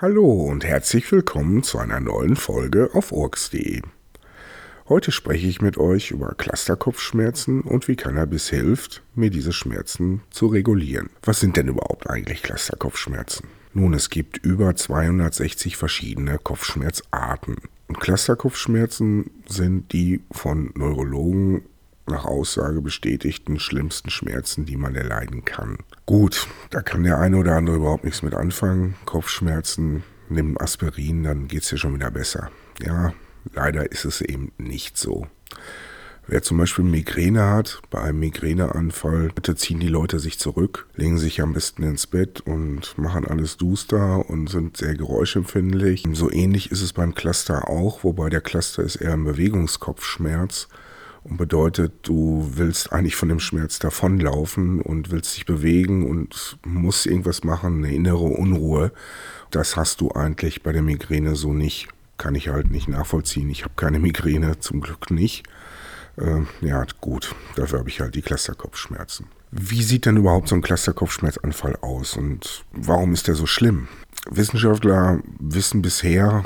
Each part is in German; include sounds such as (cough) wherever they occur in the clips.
Hallo und herzlich willkommen zu einer neuen Folge auf orks.de. Heute spreche ich mit euch über Clusterkopfschmerzen und wie Cannabis hilft, mir diese Schmerzen zu regulieren. Was sind denn überhaupt eigentlich Clusterkopfschmerzen? Nun, es gibt über 260 verschiedene Kopfschmerzarten. Und Clusterkopfschmerzen sind die von Neurologen nach Aussage bestätigten schlimmsten Schmerzen, die man erleiden kann. Gut, da kann der eine oder andere überhaupt nichts mit anfangen. Kopfschmerzen, nimm Aspirin, dann geht es dir schon wieder besser. Ja, leider ist es eben nicht so. Wer zum Beispiel Migräne hat, bei einem Migräneanfall, bitte ziehen die Leute sich zurück, legen sich am besten ins Bett und machen alles duster und sind sehr geräuschempfindlich. So ähnlich ist es beim Cluster auch, wobei der Cluster ist eher ein Bewegungskopfschmerz und bedeutet, du willst eigentlich von dem Schmerz davonlaufen und willst dich bewegen und musst irgendwas machen, eine innere Unruhe. Das hast du eigentlich bei der Migräne so nicht. Kann ich halt nicht nachvollziehen. Ich habe keine Migräne, zum Glück nicht. Äh, ja, gut, dafür habe ich halt die Clusterkopfschmerzen. Wie sieht denn überhaupt so ein Clusterkopfschmerzanfall aus und warum ist der so schlimm? Wissenschaftler wissen bisher,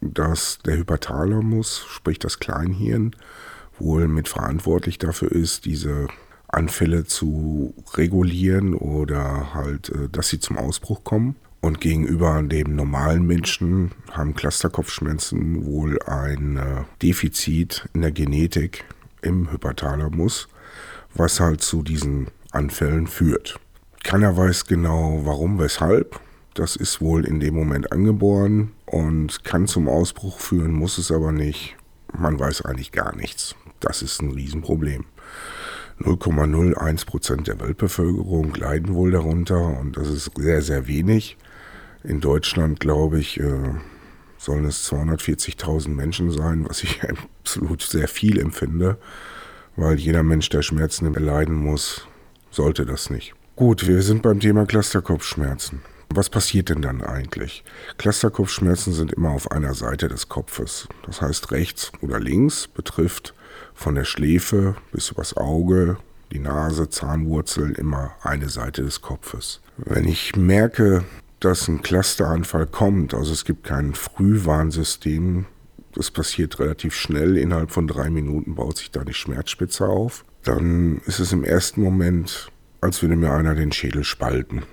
dass der Hypothalamus, sprich das Kleinhirn, wohl mitverantwortlich dafür ist, diese Anfälle zu regulieren oder halt, äh, dass sie zum Ausbruch kommen. Und gegenüber dem normalen Menschen haben Clusterkopfschmerzen wohl ein äh, Defizit in der Genetik im Hypothalamus, was halt zu diesen Anfällen führt. Keiner weiß genau warum, weshalb. Das ist wohl in dem Moment angeboren und kann zum Ausbruch führen, muss es aber nicht. Man weiß eigentlich gar nichts. Das ist ein Riesenproblem. 0,01 Prozent der Weltbevölkerung leiden wohl darunter und das ist sehr, sehr wenig. In Deutschland, glaube ich, äh, sollen es 240.000 Menschen sein, was ich (laughs) absolut sehr viel empfinde, weil jeder Mensch, der Schmerzen erleiden muss, sollte das nicht. Gut, wir sind beim Thema Clusterkopfschmerzen. Was passiert denn dann eigentlich? Clusterkopfschmerzen sind immer auf einer Seite des Kopfes. Das heißt, rechts oder links betrifft von der Schläfe bis übers Auge, die Nase, Zahnwurzel immer eine Seite des Kopfes. Wenn ich merke, dass ein Clusteranfall kommt, also es gibt kein Frühwarnsystem, das passiert relativ schnell, innerhalb von drei Minuten baut sich da die Schmerzspitze auf, dann ist es im ersten Moment, als würde mir einer den Schädel spalten,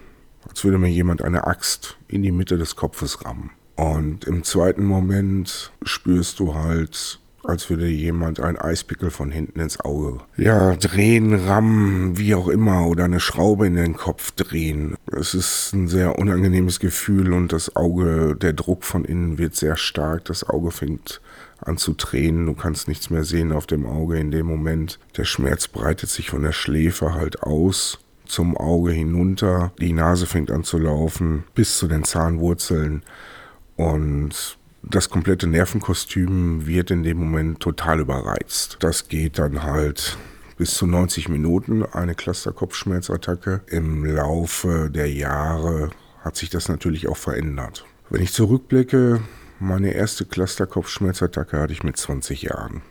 als würde mir jemand eine Axt in die Mitte des Kopfes rammen. Und im zweiten Moment spürst du halt als würde jemand einen Eispickel von hinten ins Auge. Ja, drehen, rammen, wie auch immer, oder eine Schraube in den Kopf drehen. Es ist ein sehr unangenehmes Gefühl und das Auge, der Druck von innen wird sehr stark. Das Auge fängt an zu tränen. Du kannst nichts mehr sehen auf dem Auge in dem Moment. Der Schmerz breitet sich von der Schläfe halt aus zum Auge hinunter. Die Nase fängt an zu laufen bis zu den Zahnwurzeln. Und das komplette Nervenkostüm wird in dem Moment total überreizt. Das geht dann halt bis zu 90 Minuten eine Clusterkopfschmerzattacke. Im Laufe der Jahre hat sich das natürlich auch verändert. Wenn ich zurückblicke, meine erste Clusterkopfschmerzattacke hatte ich mit 20 Jahren.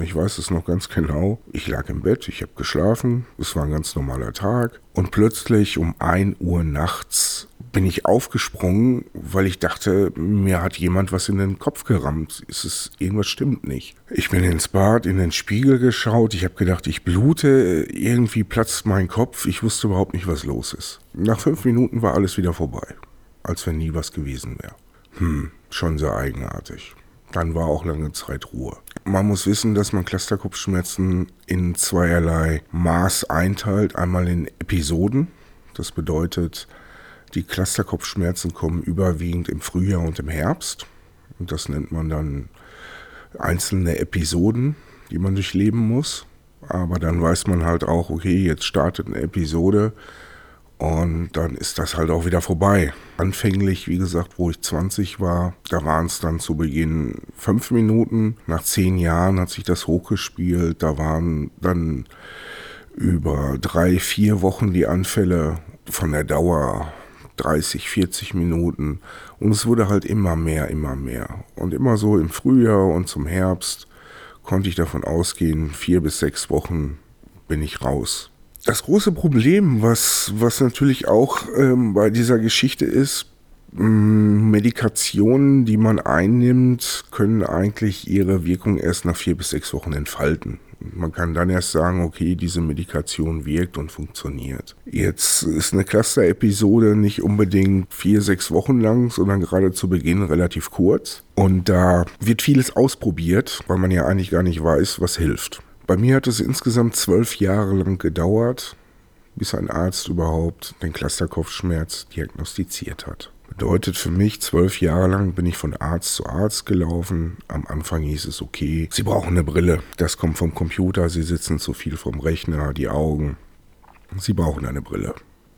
Ich weiß es noch ganz genau. Ich lag im Bett, ich habe geschlafen, es war ein ganz normaler Tag und plötzlich um 1 Uhr nachts bin ich aufgesprungen, weil ich dachte, mir hat jemand was in den Kopf gerammt. Es ist, irgendwas stimmt nicht. Ich bin ins Bad, in den Spiegel geschaut. Ich habe gedacht, ich blute. Irgendwie platzt mein Kopf. Ich wusste überhaupt nicht, was los ist. Nach fünf Minuten war alles wieder vorbei. Als wenn nie was gewesen wäre. Hm, schon sehr eigenartig. Dann war auch lange Zeit Ruhe. Man muss wissen, dass man Clusterkopfschmerzen in zweierlei Maß einteilt. Einmal in Episoden. Das bedeutet, die Clusterkopfschmerzen kommen überwiegend im Frühjahr und im Herbst. Und das nennt man dann einzelne Episoden, die man durchleben muss. Aber dann weiß man halt auch, okay, jetzt startet eine Episode und dann ist das halt auch wieder vorbei. Anfänglich, wie gesagt, wo ich 20 war, da waren es dann zu Beginn fünf Minuten. Nach zehn Jahren hat sich das hochgespielt. Da waren dann über drei, vier Wochen die Anfälle von der Dauer 30, 40 Minuten. Und es wurde halt immer mehr, immer mehr. Und immer so im Frühjahr und zum Herbst konnte ich davon ausgehen, vier bis sechs Wochen bin ich raus. Das große Problem, was, was natürlich auch ähm, bei dieser Geschichte ist, Mm, Medikationen, die man einnimmt, können eigentlich ihre Wirkung erst nach vier bis sechs Wochen entfalten. Man kann dann erst sagen, okay, diese Medikation wirkt und funktioniert. Jetzt ist eine Cluster-Episode nicht unbedingt vier, sechs Wochen lang, sondern gerade zu Beginn relativ kurz. Und da wird vieles ausprobiert, weil man ja eigentlich gar nicht weiß, was hilft. Bei mir hat es insgesamt zwölf Jahre lang gedauert, bis ein Arzt überhaupt den Clusterkopfschmerz diagnostiziert hat. Bedeutet für mich, zwölf Jahre lang bin ich von Arzt zu Arzt gelaufen. Am Anfang hieß es, okay, Sie brauchen eine Brille. Das kommt vom Computer, Sie sitzen zu viel vom Rechner, die Augen. Sie brauchen eine Brille.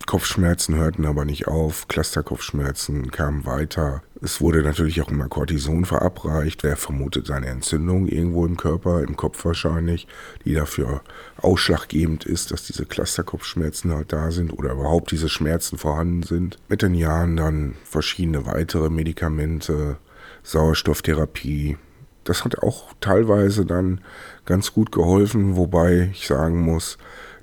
Kopfschmerzen hörten aber nicht auf, Clusterkopfschmerzen kamen weiter. Es wurde natürlich auch immer Cortison verabreicht. Wer vermutet eine Entzündung irgendwo im Körper, im Kopf wahrscheinlich, die dafür ausschlaggebend ist, dass diese Clusterkopfschmerzen halt da sind oder überhaupt diese Schmerzen vorhanden sind. Mit den Jahren dann verschiedene weitere Medikamente, Sauerstofftherapie. Das hat auch teilweise dann ganz gut geholfen, wobei ich sagen muss,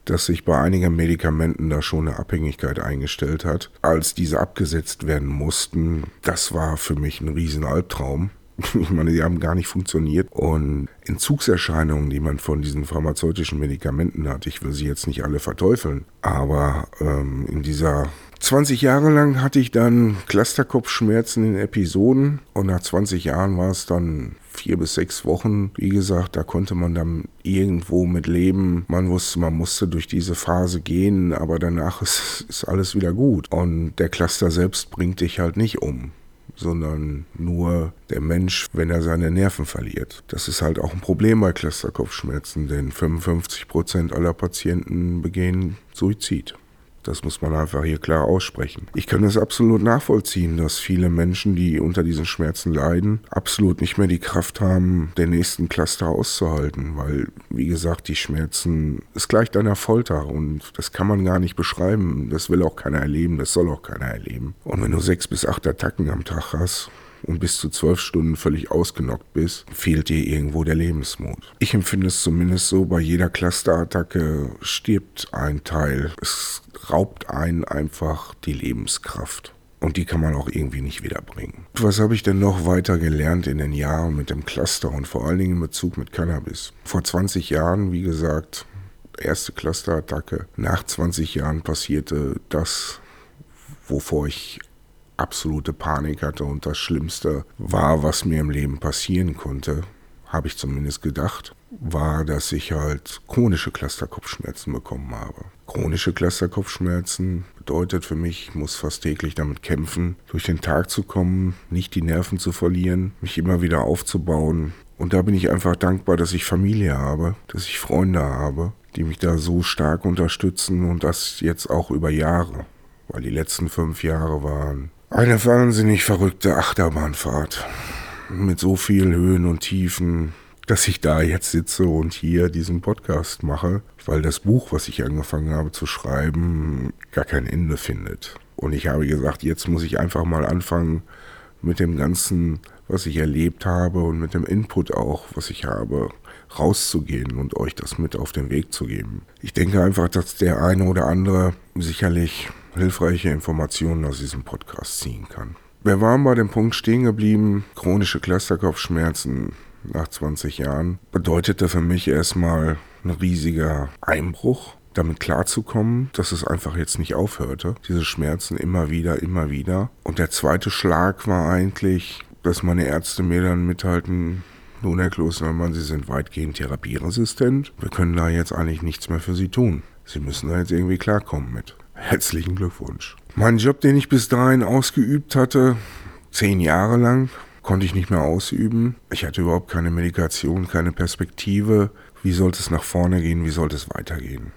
dass sich bei einigen Medikamenten da schon eine Abhängigkeit eingestellt hat. Als diese abgesetzt werden mussten, das war für mich ein riesen Albtraum. (laughs) Ich meine, die haben gar nicht funktioniert. Und Entzugserscheinungen, die man von diesen pharmazeutischen Medikamenten hat, ich will sie jetzt nicht alle verteufeln, aber ähm, in dieser 20 Jahre lang hatte ich dann Clusterkopfschmerzen in Episoden und nach 20 Jahren war es dann vier bis sechs Wochen. Wie gesagt, da konnte man dann irgendwo mit leben. Man wusste, man musste durch diese Phase gehen, aber danach ist, ist alles wieder gut. Und der Cluster selbst bringt dich halt nicht um sondern nur der Mensch, wenn er seine Nerven verliert. Das ist halt auch ein Problem bei Clusterkopfschmerzen, denn 55 Prozent aller Patienten begehen Suizid. Das muss man einfach hier klar aussprechen. Ich kann es absolut nachvollziehen, dass viele Menschen, die unter diesen Schmerzen leiden, absolut nicht mehr die Kraft haben, den nächsten Cluster auszuhalten, weil, wie gesagt, die Schmerzen ist gleich einer Folter und das kann man gar nicht beschreiben. Das will auch keiner erleben, das soll auch keiner erleben. Und wenn du sechs bis acht Attacken am Tag hast, und bis zu zwölf Stunden völlig ausgenockt bist, fehlt dir irgendwo der Lebensmut. Ich empfinde es zumindest so, bei jeder Clusterattacke stirbt ein Teil. Es raubt einen einfach die Lebenskraft. Und die kann man auch irgendwie nicht wiederbringen. Was habe ich denn noch weiter gelernt in den Jahren mit dem Cluster und vor allen Dingen in Bezug mit Cannabis? Vor 20 Jahren, wie gesagt, erste Clusterattacke. Nach 20 Jahren passierte das, wovor ich absolute Panik hatte und das Schlimmste war, was mir im Leben passieren konnte, habe ich zumindest gedacht, war, dass ich halt chronische Clusterkopfschmerzen bekommen habe. Chronische Clusterkopfschmerzen bedeutet für mich, ich muss fast täglich damit kämpfen, durch den Tag zu kommen, nicht die Nerven zu verlieren, mich immer wieder aufzubauen. Und da bin ich einfach dankbar, dass ich Familie habe, dass ich Freunde habe, die mich da so stark unterstützen und das jetzt auch über Jahre. Weil die letzten fünf Jahre waren eine wahnsinnig verrückte Achterbahnfahrt mit so vielen Höhen und Tiefen, dass ich da jetzt sitze und hier diesen Podcast mache, weil das Buch, was ich angefangen habe zu schreiben, gar kein Ende findet. Und ich habe gesagt, jetzt muss ich einfach mal anfangen mit dem Ganzen, was ich erlebt habe und mit dem Input auch, was ich habe, rauszugehen und euch das mit auf den Weg zu geben. Ich denke einfach, dass der eine oder andere sicherlich hilfreiche Informationen aus diesem Podcast ziehen kann. Wir waren bei dem Punkt stehen geblieben, chronische Clusterkopfschmerzen nach 20 Jahren bedeutete für mich erstmal ein riesiger Einbruch, damit klarzukommen, dass es einfach jetzt nicht aufhörte. Diese Schmerzen immer wieder, immer wieder. Und der zweite Schlag war eigentlich, dass meine Ärzte mir dann mithalten, nun, Herr Klostermann, Sie sind weitgehend therapieresistent. Wir können da jetzt eigentlich nichts mehr für Sie tun. Sie müssen da jetzt irgendwie klarkommen mit. Herzlichen Glückwunsch. Mein Job, den ich bis dahin ausgeübt hatte, zehn Jahre lang, konnte ich nicht mehr ausüben. Ich hatte überhaupt keine Medikation, keine Perspektive. Wie sollte es nach vorne gehen? Wie sollte es weitergehen?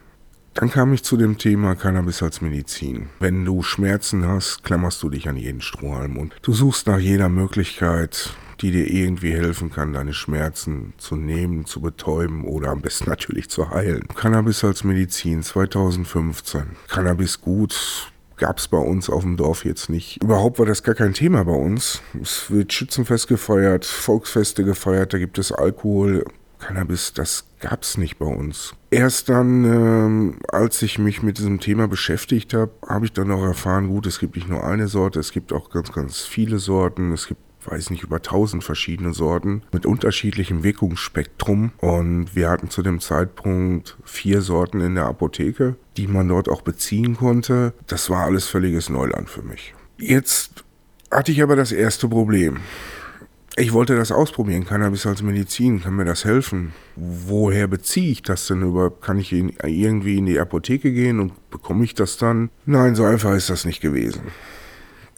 Dann kam ich zu dem Thema Cannabis als Medizin. Wenn du Schmerzen hast, klammerst du dich an jeden Strohhalm und du suchst nach jeder Möglichkeit, die dir irgendwie helfen kann, deine Schmerzen zu nehmen, zu betäuben oder am besten (laughs) natürlich zu heilen. Cannabis als Medizin 2015. Cannabis gut, gab es bei uns auf dem Dorf jetzt nicht. Überhaupt war das gar kein Thema bei uns. Es wird Schützenfest gefeiert, Volksfeste gefeiert, da gibt es Alkohol. Cannabis, das gab es nicht bei uns. Erst dann, ähm, als ich mich mit diesem Thema beschäftigt habe, habe ich dann auch erfahren, gut, es gibt nicht nur eine Sorte, es gibt auch ganz, ganz viele Sorten. Es gibt weiß nicht, über tausend verschiedene Sorten mit unterschiedlichem Wirkungsspektrum. Und wir hatten zu dem Zeitpunkt vier Sorten in der Apotheke, die man dort auch beziehen konnte. Das war alles völliges Neuland für mich. Jetzt hatte ich aber das erste Problem. Ich wollte das ausprobieren, Cannabis als Medizin, kann mir das helfen? Woher beziehe ich das denn überhaupt? Kann ich in, irgendwie in die Apotheke gehen und bekomme ich das dann? Nein, so einfach ist das nicht gewesen.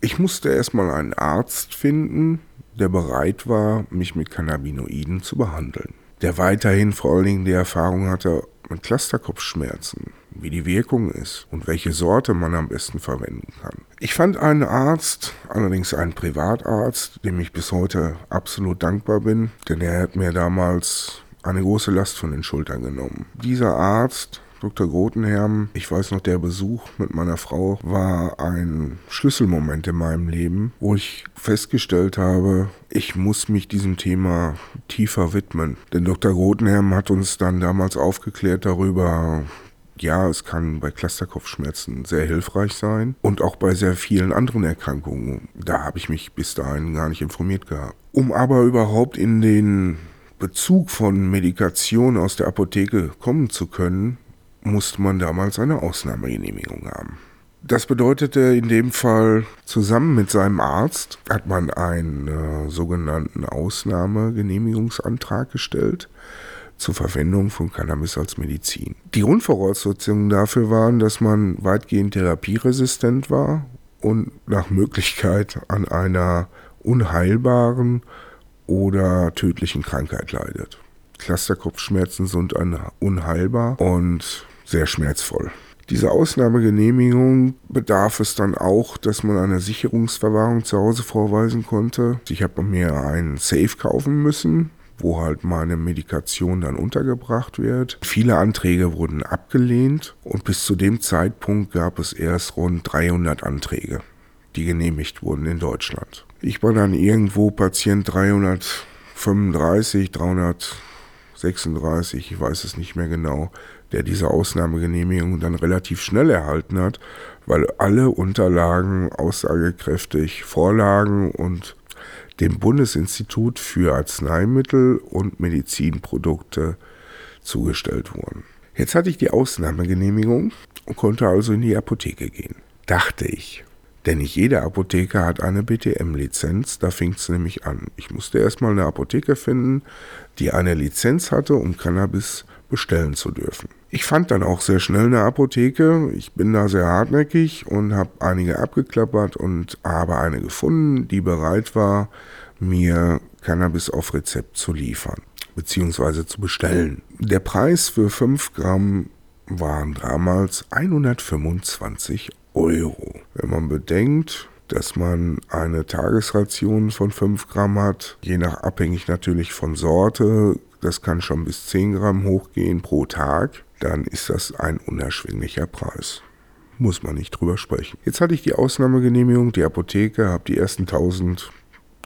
Ich musste erstmal einen Arzt finden, der bereit war, mich mit Cannabinoiden zu behandeln. Der weiterhin vor allen Dingen die Erfahrung hatte mit Clusterkopfschmerzen, wie die Wirkung ist und welche Sorte man am besten verwenden kann. Ich fand einen Arzt, allerdings einen Privatarzt, dem ich bis heute absolut dankbar bin, denn er hat mir damals eine große Last von den Schultern genommen. Dieser Arzt Dr. Grotenherm, ich weiß noch, der Besuch mit meiner Frau war ein Schlüsselmoment in meinem Leben, wo ich festgestellt habe, ich muss mich diesem Thema tiefer widmen. Denn Dr. Grotenherm hat uns dann damals aufgeklärt darüber, ja, es kann bei Clusterkopfschmerzen sehr hilfreich sein und auch bei sehr vielen anderen Erkrankungen. Da habe ich mich bis dahin gar nicht informiert gehabt. Um aber überhaupt in den Bezug von Medikation aus der Apotheke kommen zu können, musste man damals eine Ausnahmegenehmigung haben. Das bedeutete in dem Fall, zusammen mit seinem Arzt hat man einen äh, sogenannten Ausnahmegenehmigungsantrag gestellt zur Verwendung von Cannabis als Medizin. Die Grundvoraussetzungen dafür waren, dass man weitgehend therapieresistent war und nach Möglichkeit an einer unheilbaren oder tödlichen Krankheit leidet. Clusterkopfschmerzen sind unheilbar und sehr schmerzvoll. Diese Ausnahmegenehmigung bedarf es dann auch, dass man eine Sicherungsverwahrung zu Hause vorweisen konnte. Ich habe mir einen Safe kaufen müssen, wo halt meine Medikation dann untergebracht wird. Viele Anträge wurden abgelehnt und bis zu dem Zeitpunkt gab es erst rund 300 Anträge, die genehmigt wurden in Deutschland. Ich war dann irgendwo Patient 335, 336, ich weiß es nicht mehr genau der diese Ausnahmegenehmigung dann relativ schnell erhalten hat, weil alle Unterlagen aussagekräftig vorlagen und dem Bundesinstitut für Arzneimittel und Medizinprodukte zugestellt wurden. Jetzt hatte ich die Ausnahmegenehmigung und konnte also in die Apotheke gehen. Dachte ich. Denn nicht jede Apotheke hat eine BTM-Lizenz, da fing es nämlich an. Ich musste erstmal eine Apotheke finden, die eine Lizenz hatte, um Cannabis bestellen zu dürfen. Ich fand dann auch sehr schnell eine Apotheke. Ich bin da sehr hartnäckig und habe einige abgeklappert und habe eine gefunden, die bereit war, mir Cannabis auf Rezept zu liefern bzw. zu bestellen. Der Preis für 5 Gramm waren damals 125 Euro. Wenn man bedenkt, dass man eine Tagesration von 5 Gramm hat, je nach abhängig natürlich von Sorte, das kann schon bis 10 Gramm hochgehen pro Tag, dann ist das ein unerschwinglicher Preis. Muss man nicht drüber sprechen. Jetzt hatte ich die Ausnahmegenehmigung, die Apotheke, habe die ersten 1000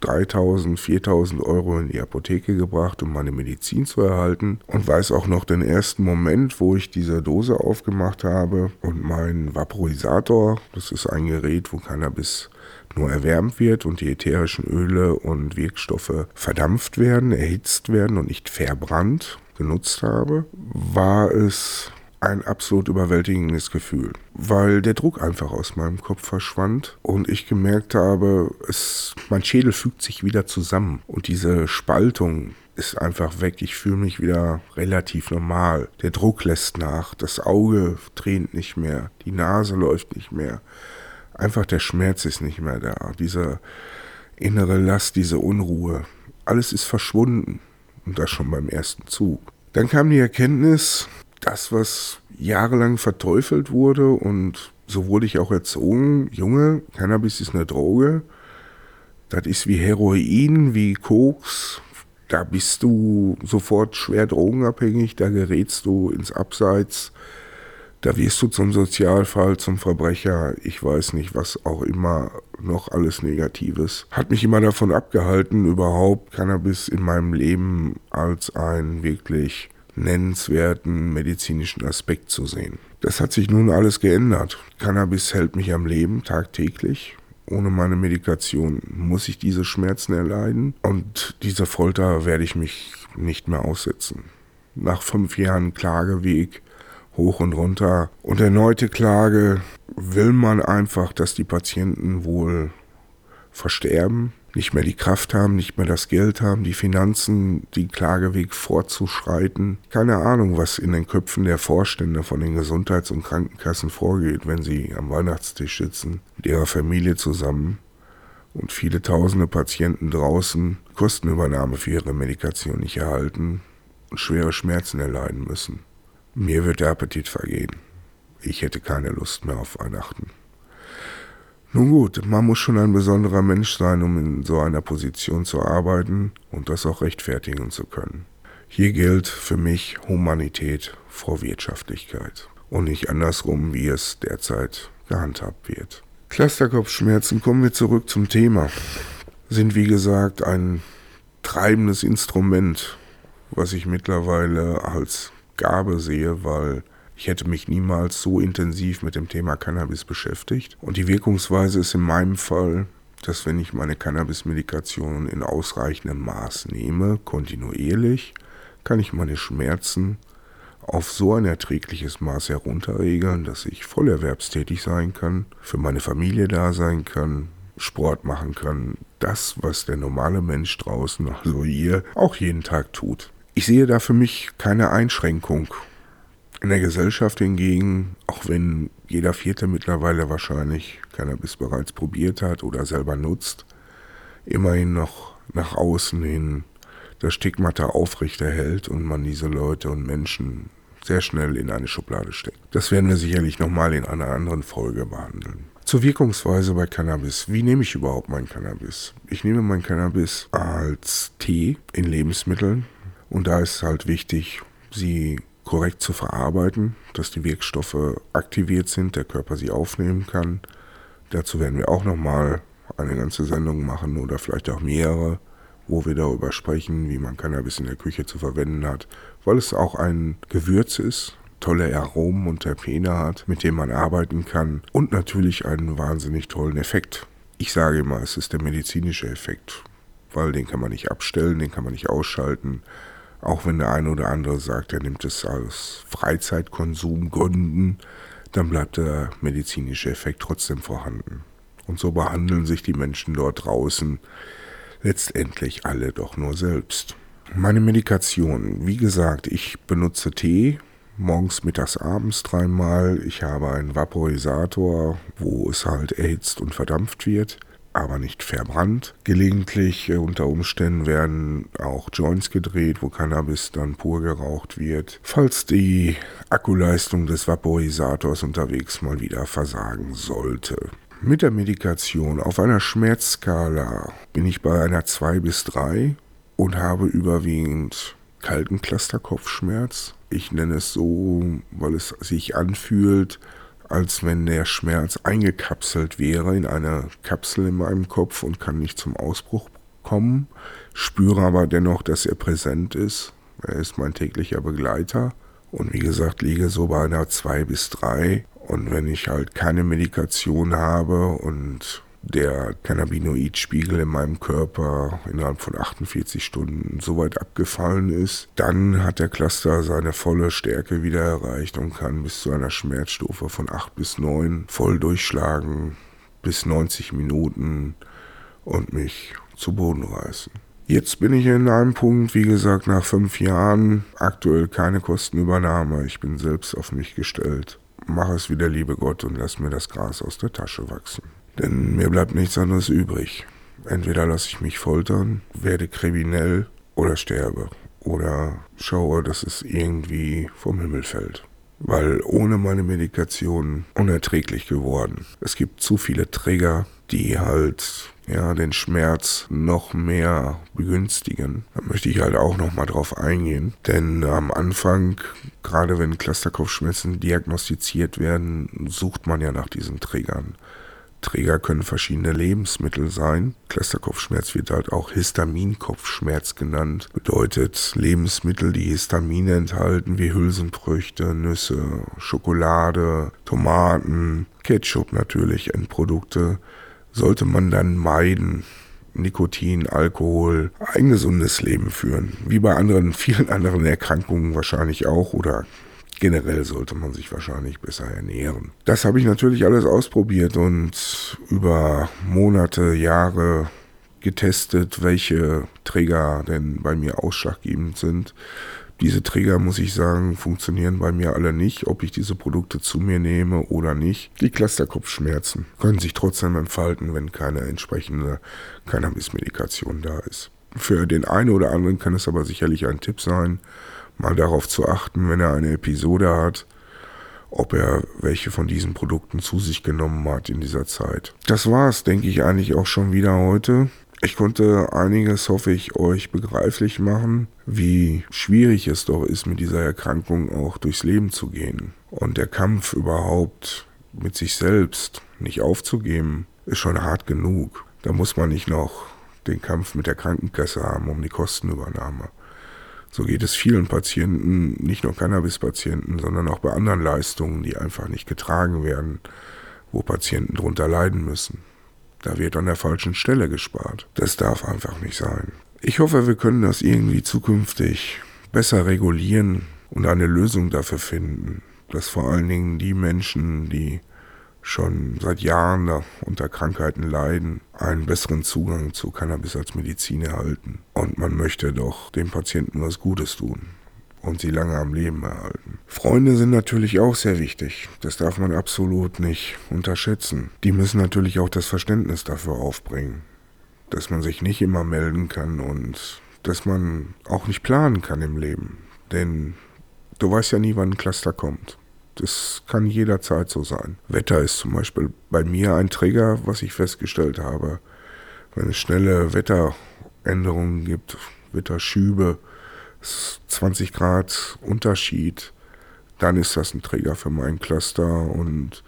3000, 4000 Euro in die Apotheke gebracht, um meine Medizin zu erhalten. Und weiß auch noch den ersten Moment, wo ich diese Dose aufgemacht habe und mein Vaporisator, das ist ein Gerät, wo Cannabis nur erwärmt wird und die ätherischen Öle und Wirkstoffe verdampft werden, erhitzt werden und nicht verbrannt genutzt habe, war es ein absolut überwältigendes Gefühl, weil der Druck einfach aus meinem Kopf verschwand und ich gemerkt habe, es, mein Schädel fügt sich wieder zusammen und diese Spaltung ist einfach weg. Ich fühle mich wieder relativ normal. Der Druck lässt nach, das Auge tränt nicht mehr, die Nase läuft nicht mehr. Einfach der Schmerz ist nicht mehr da. Diese innere Last, diese Unruhe, alles ist verschwunden. Und das schon beim ersten Zug. Dann kam die Erkenntnis, das, was jahrelang verteufelt wurde und so wurde ich auch erzogen, Junge, Cannabis ist eine Droge, das ist wie Heroin, wie Koks, da bist du sofort schwer drogenabhängig, da gerätst du ins Abseits, da wirst du zum Sozialfall, zum Verbrecher, ich weiß nicht, was auch immer noch alles Negatives. Hat mich immer davon abgehalten, überhaupt Cannabis in meinem Leben als ein wirklich nennenswerten medizinischen Aspekt zu sehen. Das hat sich nun alles geändert. Cannabis hält mich am Leben tagtäglich. Ohne meine Medikation muss ich diese Schmerzen erleiden und dieser Folter werde ich mich nicht mehr aussetzen. Nach fünf Jahren Klageweg hoch und runter und erneute Klage will man einfach, dass die Patienten wohl versterben nicht mehr die Kraft haben, nicht mehr das Geld haben, die Finanzen, den Klageweg fortzuschreiten. Keine Ahnung, was in den Köpfen der Vorstände von den Gesundheits- und Krankenkassen vorgeht, wenn sie am Weihnachtstisch sitzen, mit ihrer Familie zusammen und viele tausende Patienten draußen Kostenübernahme für ihre Medikation nicht erhalten und schwere Schmerzen erleiden müssen. Mir wird der Appetit vergehen. Ich hätte keine Lust mehr auf Weihnachten. Nun gut, man muss schon ein besonderer Mensch sein, um in so einer Position zu arbeiten und das auch rechtfertigen zu können. Hier gilt für mich Humanität vor Wirtschaftlichkeit und nicht andersrum, wie es derzeit gehandhabt wird. Clusterkopfschmerzen, kommen wir zurück zum Thema, sind wie gesagt ein treibendes Instrument, was ich mittlerweile als Gabe sehe, weil ich hätte mich niemals so intensiv mit dem Thema Cannabis beschäftigt. Und die Wirkungsweise ist in meinem Fall, dass wenn ich meine Cannabis-Medikation in ausreichendem Maß nehme, kontinuierlich, kann ich meine Schmerzen auf so ein erträgliches Maß herunterregeln, dass ich vollerwerbstätig sein kann, für meine Familie da sein kann, Sport machen kann. Das, was der normale Mensch draußen, also ihr, auch jeden Tag tut. Ich sehe da für mich keine Einschränkung in der Gesellschaft hingegen, auch wenn jeder Vierte mittlerweile wahrscheinlich Cannabis bereits probiert hat oder selber nutzt, immerhin noch nach außen hin das Stigmata aufrechterhält und man diese Leute und Menschen sehr schnell in eine Schublade steckt. Das werden wir sicherlich nochmal in einer anderen Folge behandeln. Zur Wirkungsweise bei Cannabis. Wie nehme ich überhaupt mein Cannabis? Ich nehme mein Cannabis als Tee in Lebensmitteln und da ist halt wichtig, sie korrekt zu verarbeiten, dass die Wirkstoffe aktiviert sind, der Körper sie aufnehmen kann. Dazu werden wir auch nochmal eine ganze Sendung machen oder vielleicht auch mehrere, wo wir darüber sprechen, wie man Cannabis in der Küche zu verwenden hat, weil es auch ein Gewürz ist, tolle Aromen und Terpene hat, mit dem man arbeiten kann und natürlich einen wahnsinnig tollen Effekt. Ich sage immer, es ist der medizinische Effekt, weil den kann man nicht abstellen, den kann man nicht ausschalten. Auch wenn der eine oder andere sagt, er nimmt es aus Freizeitkonsumgründen, dann bleibt der medizinische Effekt trotzdem vorhanden. Und so behandeln sich die Menschen dort draußen letztendlich alle doch nur selbst. Meine Medikation, wie gesagt, ich benutze Tee, morgens, mittags, abends dreimal. Ich habe einen Vaporisator, wo es halt erhitzt und verdampft wird aber nicht verbrannt. Gelegentlich äh, unter Umständen werden auch Joints gedreht, wo Cannabis dann pur geraucht wird. Falls die Akkuleistung des Vaporisators unterwegs mal wieder versagen sollte. Mit der Medikation auf einer Schmerzskala bin ich bei einer 2 bis 3 und habe überwiegend kalten Clusterkopfschmerz. Ich nenne es so, weil es sich anfühlt, als wenn der Schmerz eingekapselt wäre in einer Kapsel in meinem Kopf und kann nicht zum Ausbruch kommen, spüre aber dennoch, dass er präsent ist. Er ist mein täglicher Begleiter. Und wie gesagt, liege so bei einer 2 bis 3 und wenn ich halt keine Medikation habe und der Cannabinoidspiegel in meinem Körper innerhalb von 48 Stunden so weit abgefallen ist, dann hat der Cluster seine volle Stärke wieder erreicht und kann bis zu einer Schmerzstufe von 8 bis 9 voll durchschlagen, bis 90 Minuten und mich zu Boden reißen. Jetzt bin ich in einem Punkt, wie gesagt, nach fünf Jahren, aktuell keine Kostenübernahme. Ich bin selbst auf mich gestellt. Mach es wie der liebe Gott und lass mir das Gras aus der Tasche wachsen. Denn mir bleibt nichts anderes übrig. Entweder lasse ich mich foltern, werde kriminell oder sterbe. Oder schaue, dass es irgendwie vom Himmel fällt. Weil ohne meine Medikation unerträglich geworden. Es gibt zu viele Trigger, die halt ja, den Schmerz noch mehr begünstigen. Da möchte ich halt auch noch mal drauf eingehen. Denn am Anfang, gerade wenn Clusterkopfschmerzen diagnostiziert werden, sucht man ja nach diesen Triggern Träger können verschiedene Lebensmittel sein. Clusterkopfschmerz wird halt auch Histaminkopfschmerz genannt. Bedeutet Lebensmittel, die Histamine enthalten, wie Hülsenfrüchte, Nüsse, Schokolade, Tomaten, Ketchup natürlich, Endprodukte, sollte man dann meiden. Nikotin, Alkohol, ein gesundes Leben führen. Wie bei anderen, vielen anderen Erkrankungen wahrscheinlich auch oder generell sollte man sich wahrscheinlich besser ernähren. Das habe ich natürlich alles ausprobiert und über Monate, Jahre getestet, welche Träger denn bei mir ausschlaggebend sind. Diese Träger, muss ich sagen, funktionieren bei mir alle nicht, ob ich diese Produkte zu mir nehme oder nicht. Die Clusterkopfschmerzen können sich trotzdem entfalten, wenn keine entsprechende Cannabis-Medikation da ist. Für den einen oder anderen kann es aber sicherlich ein Tipp sein, mal darauf zu achten, wenn er eine Episode hat, ob er welche von diesen Produkten zu sich genommen hat in dieser Zeit. Das war es, denke ich, eigentlich auch schon wieder heute. Ich konnte einiges, hoffe ich, euch begreiflich machen, wie schwierig es doch ist, mit dieser Erkrankung auch durchs Leben zu gehen. Und der Kampf überhaupt mit sich selbst nicht aufzugeben, ist schon hart genug. Da muss man nicht noch den Kampf mit der Krankenkasse haben um die Kostenübernahme. So geht es vielen Patienten, nicht nur Cannabis-Patienten, sondern auch bei anderen Leistungen, die einfach nicht getragen werden, wo Patienten drunter leiden müssen. Da wird an der falschen Stelle gespart. Das darf einfach nicht sein. Ich hoffe, wir können das irgendwie zukünftig besser regulieren und eine Lösung dafür finden, dass vor allen Dingen die Menschen, die schon seit Jahren unter Krankheiten leiden, einen besseren Zugang zu Cannabis als Medizin erhalten. Und man möchte doch dem Patienten was Gutes tun und sie lange am Leben erhalten. Freunde sind natürlich auch sehr wichtig. Das darf man absolut nicht unterschätzen. Die müssen natürlich auch das Verständnis dafür aufbringen, dass man sich nicht immer melden kann und dass man auch nicht planen kann im Leben. Denn du weißt ja nie, wann ein Cluster kommt. Das kann jederzeit so sein. Wetter ist zum Beispiel bei mir ein Trigger, was ich festgestellt habe. Wenn es schnelle Wetteränderungen gibt, Wetterschübe, 20 Grad Unterschied, dann ist das ein Trigger für meinen Cluster und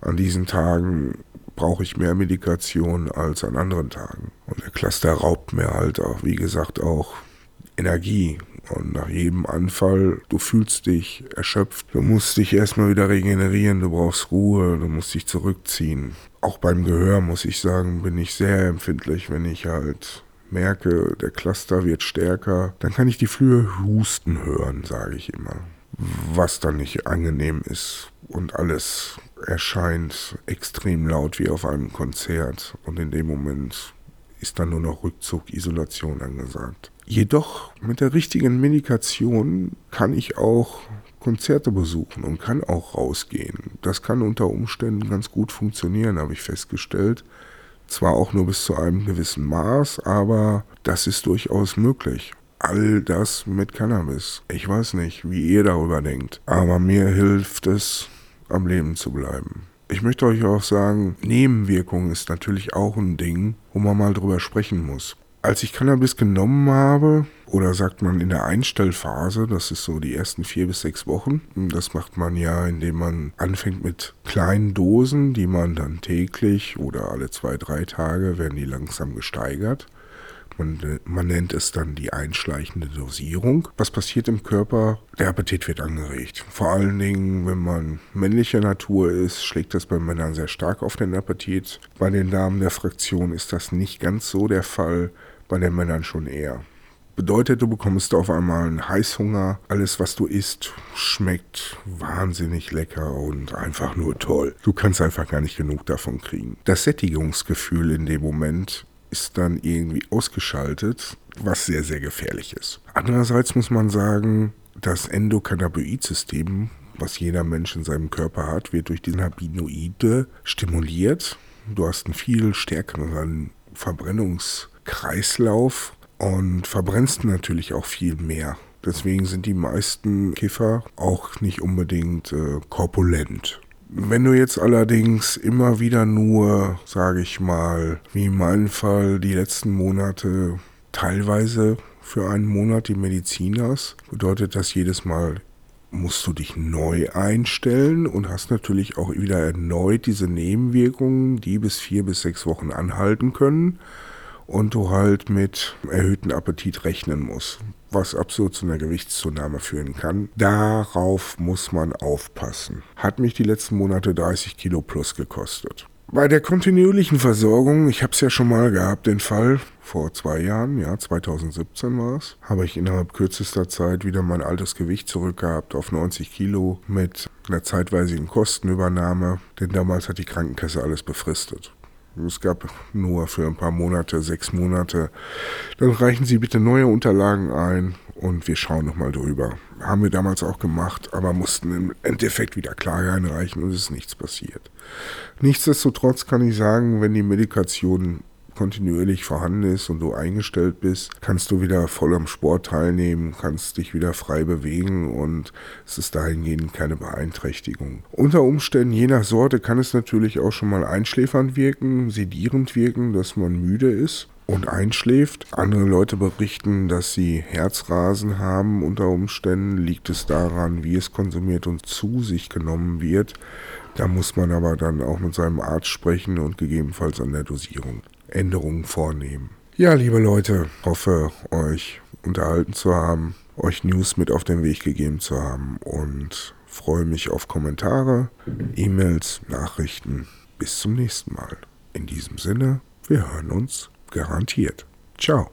an diesen Tagen brauche ich mehr Medikation als an anderen Tagen. Und der Cluster raubt mir halt auch, wie gesagt, auch Energie und nach jedem Anfall, du fühlst dich erschöpft. Du musst dich erstmal wieder regenerieren, du brauchst Ruhe, du musst dich zurückziehen. Auch beim Gehör, muss ich sagen, bin ich sehr empfindlich, wenn ich halt merke, der Cluster wird stärker. Dann kann ich die Flühe husten hören, sage ich immer. Was dann nicht angenehm ist und alles erscheint extrem laut wie auf einem Konzert. Und in dem Moment ist dann nur noch Rückzug, Isolation angesagt. Jedoch mit der richtigen Medikation kann ich auch Konzerte besuchen und kann auch rausgehen. Das kann unter Umständen ganz gut funktionieren, habe ich festgestellt. Zwar auch nur bis zu einem gewissen Maß, aber das ist durchaus möglich. All das mit Cannabis. Ich weiß nicht, wie ihr darüber denkt, aber mir hilft es, am Leben zu bleiben. Ich möchte euch auch sagen, Nebenwirkungen ist natürlich auch ein Ding, wo man mal drüber sprechen muss. Als ich Cannabis genommen habe, oder sagt man in der Einstellphase, das ist so die ersten vier bis sechs Wochen, das macht man ja, indem man anfängt mit kleinen Dosen, die man dann täglich oder alle zwei, drei Tage werden die langsam gesteigert. Man, man, nennt es dann die einschleichende Dosierung. Was passiert im Körper? Der Appetit wird angeregt. Vor allen Dingen, wenn man männlicher Natur ist, schlägt das bei Männern sehr stark auf den Appetit. Bei den Damen der Fraktion ist das nicht ganz so der Fall, bei den Männern schon eher. Bedeutet, du bekommst auf einmal einen Heißhunger. Alles, was du isst, schmeckt wahnsinnig lecker und einfach nur toll. Du kannst einfach gar nicht genug davon kriegen. Das Sättigungsgefühl in dem Moment ist dann irgendwie ausgeschaltet, was sehr, sehr gefährlich ist. Andererseits muss man sagen, das Endokannabinoid-System, was jeder Mensch in seinem Körper hat, wird durch die Cannabinoide stimuliert. Du hast einen viel stärkeren Verbrennungskreislauf und verbrennst natürlich auch viel mehr. Deswegen sind die meisten Kiffer auch nicht unbedingt äh, korpulent. Wenn du jetzt allerdings immer wieder nur, sage ich mal, wie in meinem Fall die letzten Monate teilweise für einen Monat die Medizin hast, bedeutet das jedes Mal musst du dich neu einstellen und hast natürlich auch wieder erneut diese Nebenwirkungen, die bis vier bis sechs Wochen anhalten können und du halt mit erhöhtem Appetit rechnen musst, was absolut zu einer Gewichtszunahme führen kann. Darauf muss man aufpassen. Hat mich die letzten Monate 30 Kilo plus gekostet. Bei der kontinuierlichen Versorgung, ich habe es ja schon mal gehabt, den Fall vor zwei Jahren, ja, 2017 war es, habe ich innerhalb kürzester Zeit wieder mein altes Gewicht zurückgehabt auf 90 Kilo mit einer zeitweisigen Kostenübernahme, denn damals hat die Krankenkasse alles befristet. Es gab nur für ein paar Monate, sechs Monate. Dann reichen Sie bitte neue Unterlagen ein und wir schauen nochmal drüber. Haben wir damals auch gemacht, aber mussten im Endeffekt wieder Klage einreichen und es ist nichts passiert. Nichtsdestotrotz kann ich sagen, wenn die Medikation kontinuierlich vorhanden ist und du eingestellt bist, kannst du wieder voll am Sport teilnehmen, kannst dich wieder frei bewegen und es ist dahingehend keine Beeinträchtigung. Unter Umständen, je nach Sorte, kann es natürlich auch schon mal einschläfernd wirken, sedierend wirken, dass man müde ist und einschläft. Andere Leute berichten, dass sie Herzrasen haben unter Umständen. Liegt es daran, wie es konsumiert und zu sich genommen wird. Da muss man aber dann auch mit seinem Arzt sprechen und gegebenenfalls an der Dosierung Änderungen vornehmen. Ja, liebe Leute, hoffe euch unterhalten zu haben, euch News mit auf den Weg gegeben zu haben und freue mich auf Kommentare, E-Mails, Nachrichten. Bis zum nächsten Mal. In diesem Sinne, wir hören uns garantiert. Ciao.